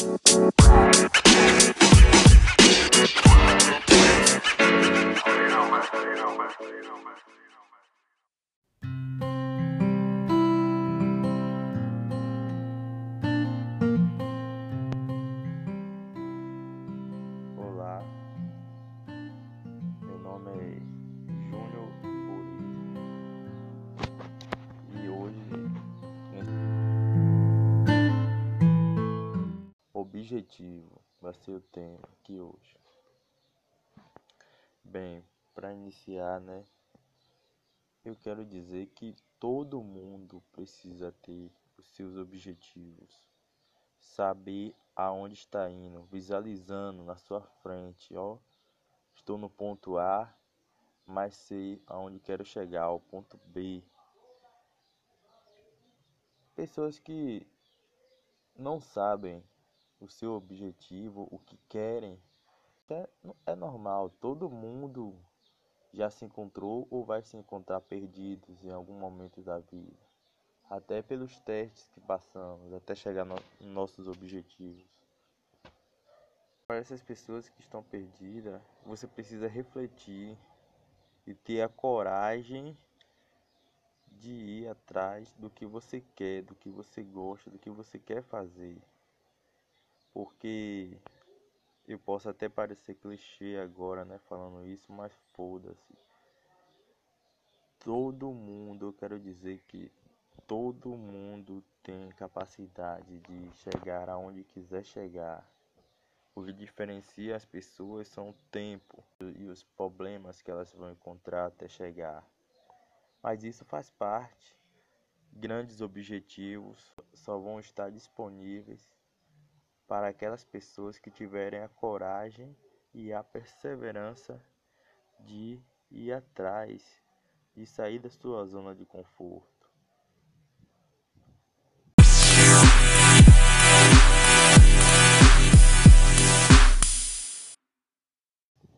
Bye. Objetivo vai ser o tema aqui hoje. Bem, para iniciar, né, eu quero dizer que todo mundo precisa ter os seus objetivos, saber aonde está indo, visualizando na sua frente, ó, estou no ponto A, mas sei aonde quero chegar, ao ponto B. Pessoas que não sabem o seu objetivo, o que querem, é, é normal, todo mundo já se encontrou ou vai se encontrar perdidos em algum momento da vida. Até pelos testes que passamos, até chegar no, nossos objetivos. Para essas pessoas que estão perdidas, você precisa refletir e ter a coragem de ir atrás do que você quer, do que você gosta, do que você quer fazer. Porque eu posso até parecer clichê agora, né, falando isso, mas foda-se. Todo mundo, eu quero dizer que todo mundo tem capacidade de chegar aonde quiser chegar. O que diferencia as pessoas são o tempo e os problemas que elas vão encontrar até chegar. Mas isso faz parte. Grandes objetivos só vão estar disponíveis para aquelas pessoas que tiverem a coragem e a perseverança de ir atrás, de sair da sua zona de conforto.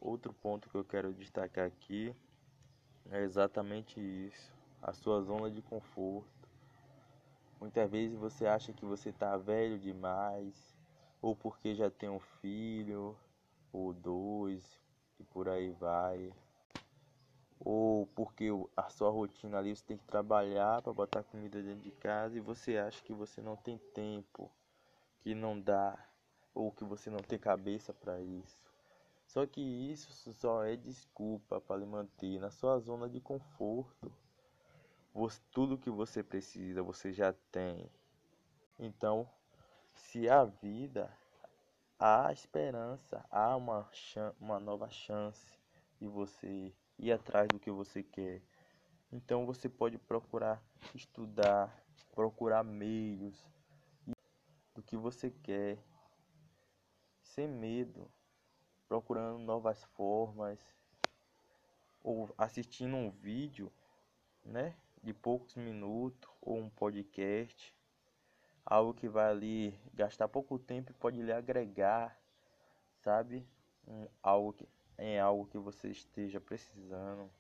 Outro ponto que eu quero destacar aqui é exatamente isso, a sua zona de conforto. Muitas vezes você acha que você está velho demais, ou porque já tem um filho, ou dois, e por aí vai. Ou porque a sua rotina ali você tem que trabalhar para botar comida dentro de casa e você acha que você não tem tempo, que não dá, ou que você não tem cabeça para isso. Só que isso só é desculpa para lhe manter na sua zona de conforto. Você, tudo que você precisa você já tem. Então, se há vida, há esperança, há uma, uma nova chance de você ir atrás do que você quer. Então você pode procurar estudar, procurar meios do que você quer, sem medo, procurando novas formas, ou assistindo um vídeo, né, de poucos minutos ou um podcast algo que vai ali gastar pouco tempo e pode lhe agregar, sabe? Um, algo que, em algo que você esteja precisando.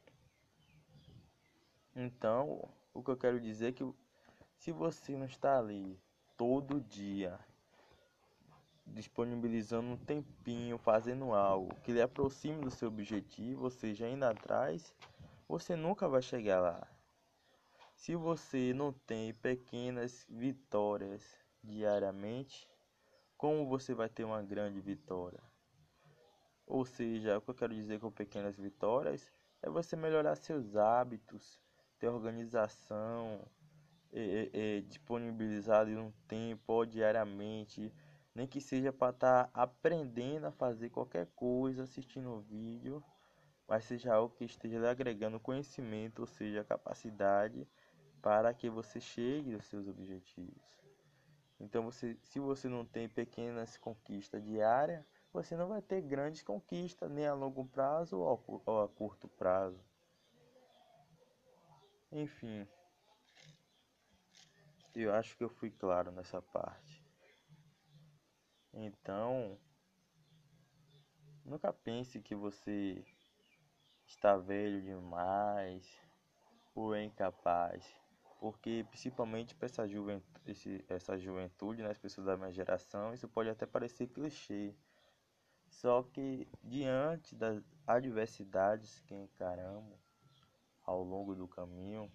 Então, o que eu quero dizer é que se você não está ali todo dia disponibilizando um tempinho, fazendo algo que lhe aproxime do seu objetivo, ou seja, indo atrás, você nunca vai chegar lá. Se você não tem pequenas vitórias diariamente, como você vai ter uma grande vitória? Ou seja, o que eu quero dizer com pequenas vitórias é você melhorar seus hábitos, ter organização, é, é, é, disponibilizar um tempo diariamente, nem que seja para estar tá aprendendo a fazer qualquer coisa, assistindo um vídeo, mas seja algo que esteja agregando conhecimento, ou seja, capacidade para que você chegue aos seus objetivos. Então, você, se você não tem pequenas conquistas diárias, você não vai ter grandes conquistas, nem a longo prazo ou a curto prazo. Enfim, eu acho que eu fui claro nessa parte. Então, nunca pense que você está velho demais ou é incapaz. Porque principalmente para essa juventude, essa juventude, né, as pessoas da minha geração, isso pode até parecer clichê. Só que diante das adversidades que encaramos ao longo do caminho,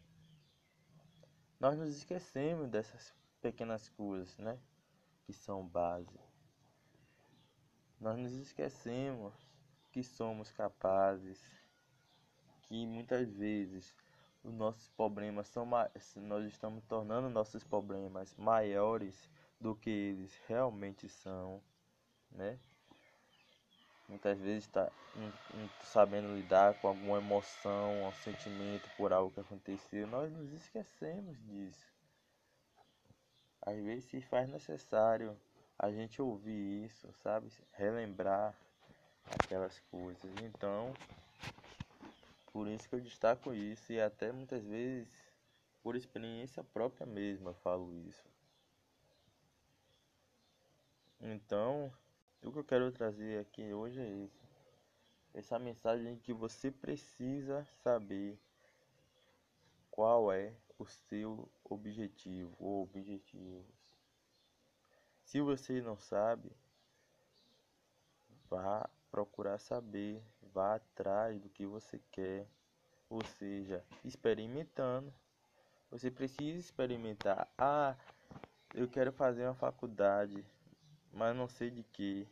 nós nos esquecemos dessas pequenas coisas, né, que são base. Nós nos esquecemos que somos capazes, que muitas vezes os nossos problemas são nós estamos tornando nossos problemas maiores do que eles realmente são, né? Muitas vezes está sabendo lidar com alguma emoção, um sentimento por algo que aconteceu, nós nos esquecemos disso. Às vezes se faz necessário a gente ouvir isso, sabe? Relembrar aquelas coisas. Então, por isso que eu destaco isso e até muitas vezes por experiência própria mesmo eu falo isso. Então, o que eu quero trazer aqui hoje é isso. Essa mensagem que você precisa saber qual é o seu objetivo ou objetivos. Se você não sabe, vá procurar saber, vá atrás do que você quer, ou seja, experimentando. Você precisa experimentar. Ah, eu quero fazer uma faculdade, mas não sei de que.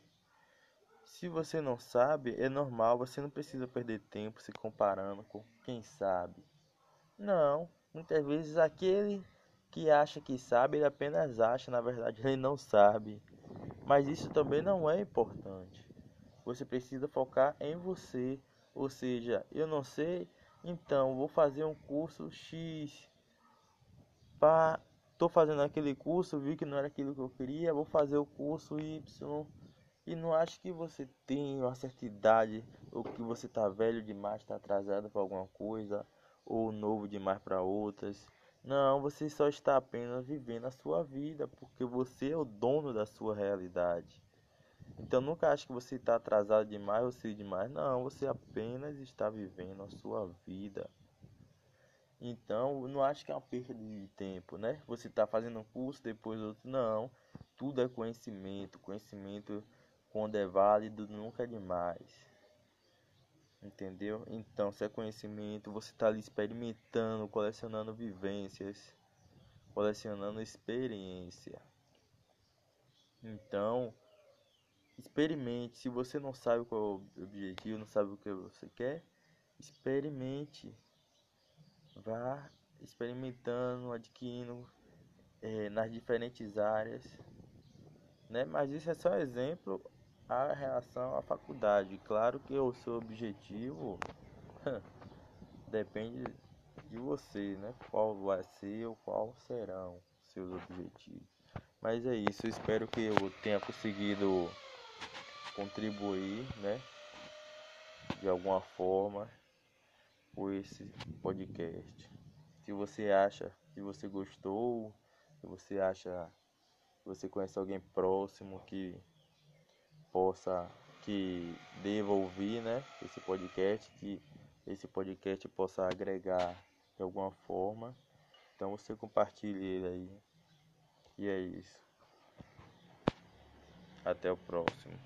Se você não sabe, é normal, você não precisa perder tempo se comparando com quem sabe. Não, muitas vezes aquele que acha que sabe, ele apenas acha, na verdade ele não sabe. Mas isso também não é importante. Você precisa focar em você. Ou seja, eu não sei, então vou fazer um curso X. Pá, tô fazendo aquele curso, vi que não era aquilo que eu queria, vou fazer o curso Y. E não acho que você tem uma certa idade, ou que você tá velho demais, tá atrasado para alguma coisa, ou novo demais para outras. Não, você só está apenas vivendo a sua vida, porque você é o dono da sua realidade. Então nunca ache que você está atrasado demais ou cedo demais. Não, você apenas está vivendo a sua vida. Então não acho que é uma perda de tempo, né? Você está fazendo um curso, depois outro. Não. Tudo é conhecimento. Conhecimento quando é válido nunca é demais. Entendeu? Então, se é conhecimento, você está ali experimentando, colecionando vivências, colecionando experiência. Então, Experimente. Se você não sabe qual é o objetivo, não sabe o que você quer, experimente. Vá experimentando, adquirindo é, nas diferentes áreas. Né? Mas isso é só exemplo a relação à faculdade. Claro que o seu objetivo depende de você, né? Qual vai ser ou qual serão seus objetivos. Mas é isso, espero que eu tenha conseguido contribuir, né, de alguma forma com esse podcast. Se você acha que você gostou, se você acha que você conhece alguém próximo que possa que deva ouvir, né, esse podcast, que esse podcast possa agregar de alguma forma, então você compartilhe ele aí. E é isso. Até o próximo.